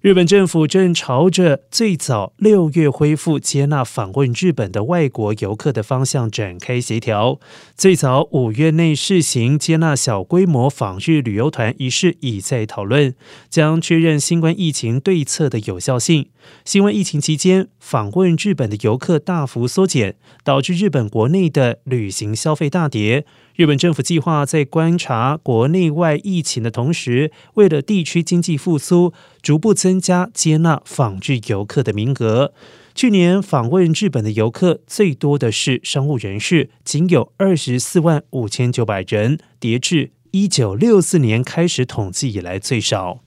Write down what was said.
日本政府正朝着最早六月恢复接纳访问日本的外国游客的方向展开协调。最早五月内试行接纳小规模访日旅游团一事已在讨论，将确认新冠疫情对策的有效性。新冠疫情期间，访问日本的游客大幅缩减，导致日本国内的旅行消费大跌。日本政府计划在观察国内外疫情的同时，为了地区经济复苏，逐步增加接纳访日游客的名额。去年访问日本的游客最多的是商务人士，仅有二十四万五千九百人，跌至一九六四年开始统计以来最少。